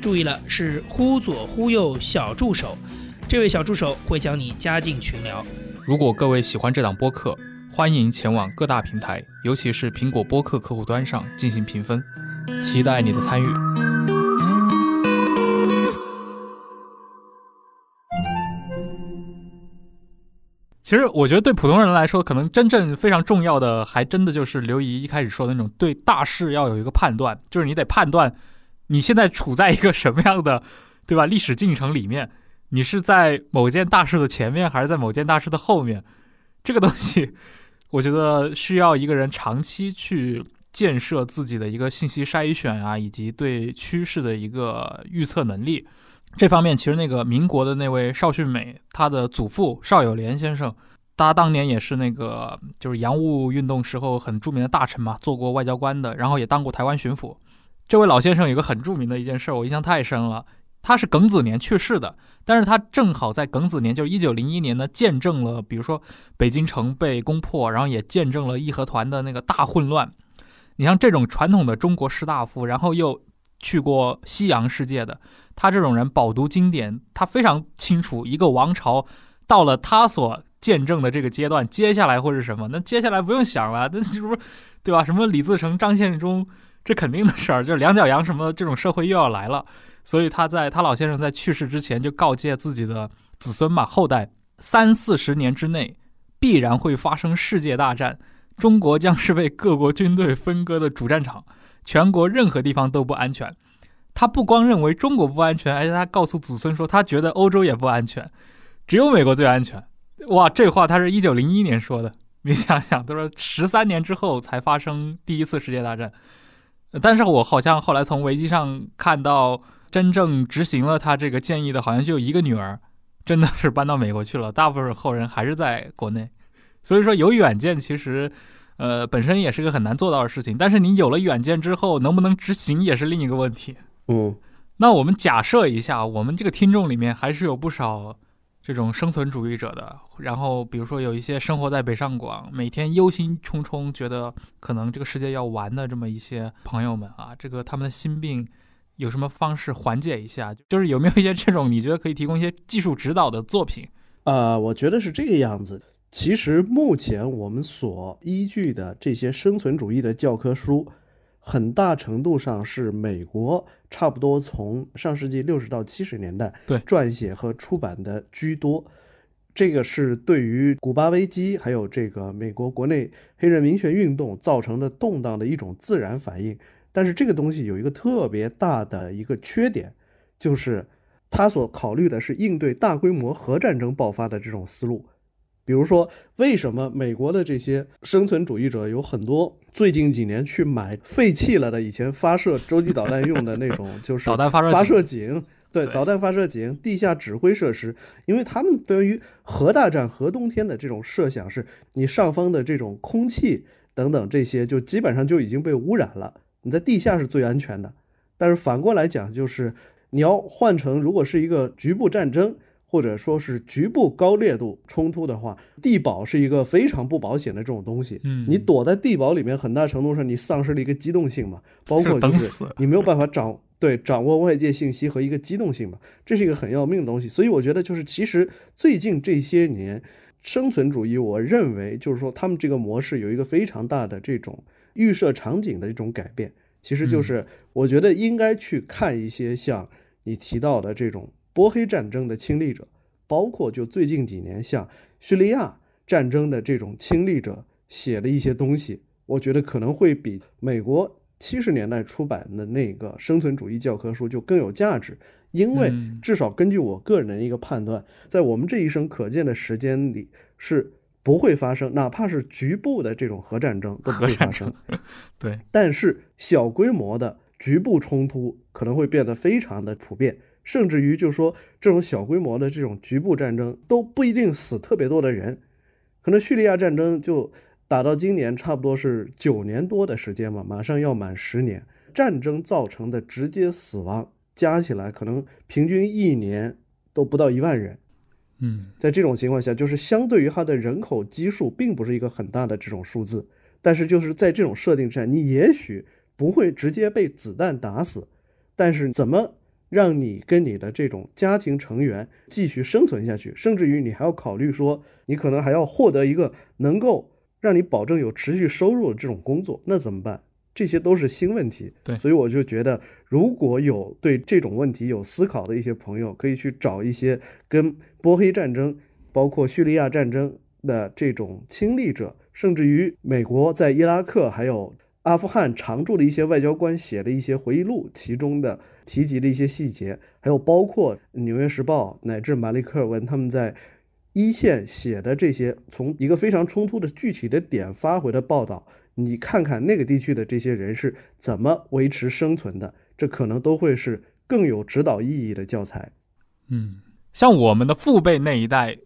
Speaker 5: 注意了，是忽左忽右小助手，这位小助手会将你加进群聊。
Speaker 3: 如果各位喜欢这档播客，欢迎前往各大平台，尤其是苹果播客客户端上进行评分，期待你的参与。其实，我觉得对普通人来说，可能真正非常重要的，还真的就是刘姨一开始说的那种对大事要有一个判断，就是你得判断你现在处在一个什么样的，对吧？历史进程里面，你是在某件大事的前面，还是在某件大事的后面？这个东西，我觉得需要一个人长期去建设自己的一个信息筛选啊，以及对趋势的一个预测能力。这方面，其实那个民国的那位邵训美，他的祖父邵友莲先生，他当年也是那个就是洋务运动时候很著名的大臣嘛，做过外交官的，然后也当过台湾巡抚。这位老先生有个很著名的一件事，我印象太深了。他是庚子年去世的，但是他正好在庚子年，就是一九零一年呢，见证了比如说北京城被攻破，然后也见证了义和团的那个大混乱。你像这种传统的中国士大夫，然后又去过西洋世界的，他这种人饱读经典，他非常清楚一个王朝到了他所见证的这个阶段，接下来会是什么。那接下来不用想了，那是不是对吧？什么李自成、张献忠，这肯定的事儿，就是两脚羊什么这种社会又要来了。所以他在他老先生在去世之前就告诫自己的子孙嘛后代，三四十年之内必然会发生世界大战，中国将是被各国军队分割的主战场，全国任何地方都不安全。他不光认为中国不安全，而且他告诉祖孙说，他觉得欧洲也不安全，只有美国最安全。哇，这话他是一九零一年说的，你想想，他说十三年之后才发生第一次世界大战。但是我好像后来从维基上看到。真正执行了他这个建议的，好像就一个女儿，真的是搬到美国去了。大部分后人还是在国内，所以说有远见，其实，呃，本身也是个很难做到的事情。但是你有了远见之后，能不能执行也是另一个问题。
Speaker 2: 嗯，
Speaker 3: 那我们假设一下，我们这个听众里面还是有不少这种生存主义者的。然后，比如说有一些生活在北上广，每天忧心忡忡，觉得可能这个世界要完的这么一些朋友们啊，这个他们的心病。有什么方式缓解一下？就是有没有一些这种你觉得可以提供一些技术指导的作品？
Speaker 2: 呃，我觉得是这个样子。其实目前我们所依据的这些生存主义的教科书，很大程度上是美国差不多从上世纪六十到七十年代
Speaker 3: 对
Speaker 2: 撰写和出版的居多。这个是对于古巴危机还有这个美国国内黑人民权运动造成的动荡的一种自然反应。但是这个东西有一个特别大的一个缺点，就是他所考虑的是应对大规模核战争爆发的这种思路。比如说，为什么美国的这些生存主义者有很多最近几年去买废弃了的以前发射洲际导弹用的那种，就是
Speaker 3: 导弹发射井？
Speaker 2: 对，
Speaker 3: 对
Speaker 2: 导弹发射井、地下指挥设施，因为他们对于核大战、核冬天的这种设想是，你上方的这种空气等等这些，就基本上就已经被污染了。你在地下是最安全的，但是反过来讲，就是你要换成如果是一个局部战争，或者说是局部高烈度冲突的话，地堡是一个非常不保险的这种东西。
Speaker 3: 嗯
Speaker 2: 你躲在地堡里面，很大程度上你丧失了一个机动性嘛，包括 就是你没有办法掌对掌握外界信息和一个机动性嘛，这是一个很要命的东西。所以我觉得就是其实最近这些年，生存主义，我认为就是说他们这个模式有一个非常大的这种预设场景的一种改变，其实就是我觉得应该去看一些像你提到的这种波黑战争的亲历者，包括就最近几年像叙利亚战争的这种亲历者写的一些东西，我觉得可能会比美国七十年代出版的那个生存主义教科书就更有价值，因为
Speaker 3: 嗯。
Speaker 2: 至少根据我个人的一个判断，在我们这一生可见的时间里是不会发生，哪怕是局部的这种核战争都不会发生。
Speaker 3: 对，
Speaker 2: 但是小规模的局部冲突可能会变得非常的普遍，甚至于就说这种小规模的这种局部战争都不一定死特别多的人，可能叙利亚战争就打到今年差不多是九年多的时间嘛，马上要满十年，战争造成的直接死亡加起来可能平均一年都不到一万人。
Speaker 3: 嗯
Speaker 2: 在这种情况下，就是相对于它的人口基数，并不是一个很大的这种数字，但是就是在这种设定下，你也许不会直接被子弹打死，但是怎么让你跟你的这种家庭成员继续生存下去，甚至于你还要考虑说，你可能还要获得一个能够让你保证有持续收入的这种工作，那怎么办？这些都是新问题。
Speaker 3: 对
Speaker 2: 所以我就觉得，如果有对这种问题有思考的一些朋友，可以去找一些跟波黑战争，包括叙利亚战争的这种亲历者，甚至于美国在伊拉克还有阿富汗常驻的一些外交官写的一些回忆录，其中的提及的一些细节，还有包括《纽约时报》乃至马利克尔文他们在一线写的这些从一个非常冲突的具体的点发回的报道，你看看那个地区的这些人是怎么维持生存的，这可能都会是更有指导意义的教材。
Speaker 3: 嗯，像我们的父辈那一代，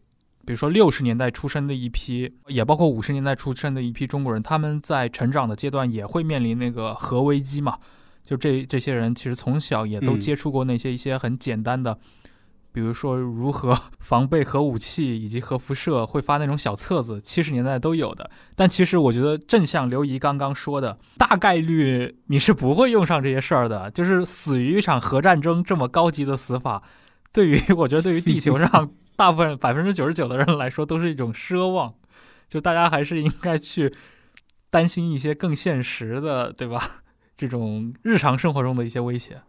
Speaker 3: 比如说六十年代出生的一批，也包括五十年代出生的一批中国人，他们在成长的阶段也会面临那个核危机嘛。就这这些人其实从小也都
Speaker 4: 嗯
Speaker 3: 接触过那些一些很简单的，比如说如何防备核武器以及核辐射，会发那种小册子，七十年代都有的。但其实我觉得，正像刘怡刚刚说的，大概率你是不会用上这些事儿的，就是死于一场核战争这么高级的死法，对于我觉得对于地球上 大部分百分之九十九的人来说都是一种奢望，就大家还是应该去担心一些更现实的，对吧？这种日常生活中的一些威胁。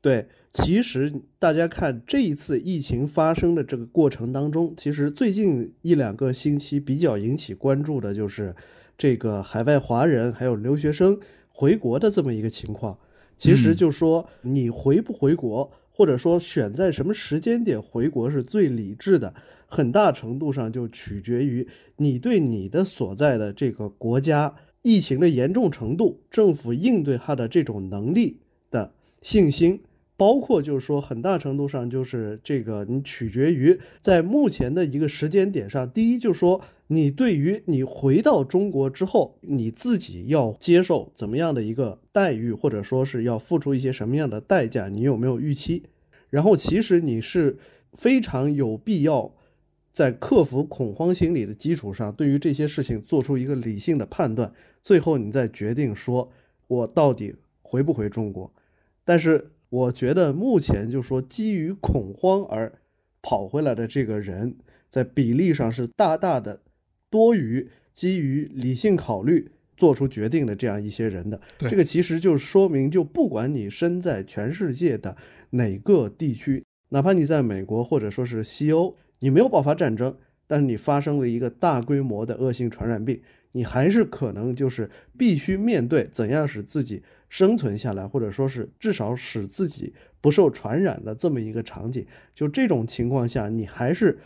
Speaker 2: 对，其实大家看这一次疫情发生的这个过程当中，其实最近一两个星期比较引起关注的就是这个海外华人还有留学生回国的这么一个情况。其实就说你回不回国，或者说选在什么时间点回国是最理智的，很大程度上就取决于你对你的所在的这个国家疫情的严重程度，政府应对它的这种能力的信心。包括就是说，很大程度上就是这个，你取决于在目前的一个时间点上。第一，就是说，你对于你回到中国之后，你自己要接受怎么样的一个待遇，或者说是要付出一些什么样的代价，你有没有预期？然后，其实你是非常有必要在克服恐慌心理的基础上，对于这些事情做出一个理性的判断，最后你再决定说，我到底回不回中国？但是。我觉得目前就说基于恐慌而跑回来的这个人，在比例上是大大的多于基于理性考虑做出决定的这样一些人的。这个其实就说明，就不管你身在全世界的哪个地区，哪怕你在美国或者说是西欧，你没有爆发战争，但是你发生了一个大规模的恶性传染病，你还是可能就是必须面对怎样使自己生存下来，或者说是至少使自己不受传染的这么一个场景。就这种情况下，你还是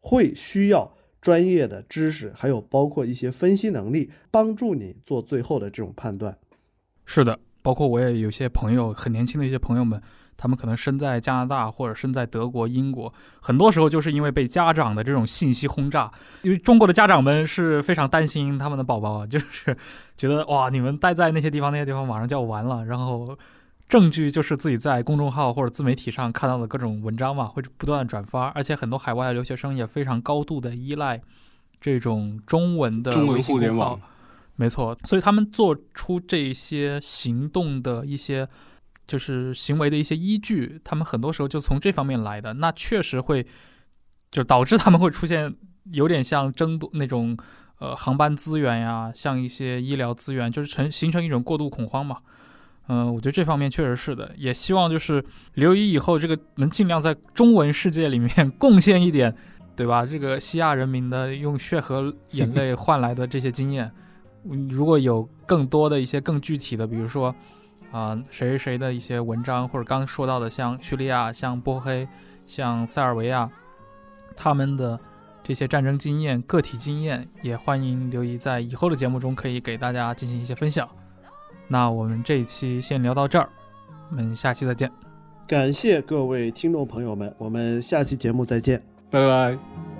Speaker 2: 会需要专业的知识，还有包括一些分析能力，帮助你做最后的这种判断。
Speaker 3: 是的，包括我也有些朋友，很年轻的一些朋友们，他们可能身在加拿大或者身在德国、英国，很多时候就是因为被家长的这种信息轰炸，因为中国的家长们是非常担心他们的宝宝，就是觉得哇，你们待在那些地方，那些地方马上就要完了，然后。证据就是自己在公众号或者自媒体上看到的各种文章嘛，会不断转发，而且很多海外的留学生也非常高度的依赖这种中文的
Speaker 4: 互联网，
Speaker 3: 没错，所以他们做出这些行动的一些就是行为的一些依据，他们很多时候就从这方面来的，那确实会就导致他们会出现有点像争夺那种呃航班资源呀，像一些医疗资源，就是成形成一种过度恐慌嘛。嗯、我觉得这方面确实是的，也希望就是刘姨以后这个能尽量在中文世界里面贡献一点，对吧？这个西亚人民的用血和眼泪换来的这些经验，如果有更多的一些更具体的，比如说啊、谁谁谁的一些文章，或者刚刚说到的像叙利亚、像波黑、像塞尔维亚，他们的这些战争经验、个体经验，也欢迎刘怡在以后的节目中可以给大家进行一些分享。那我们这一期先聊到这儿，我们下期再见。
Speaker 2: 感谢各位听众朋友们，我们下期节目再见。
Speaker 4: 拜拜。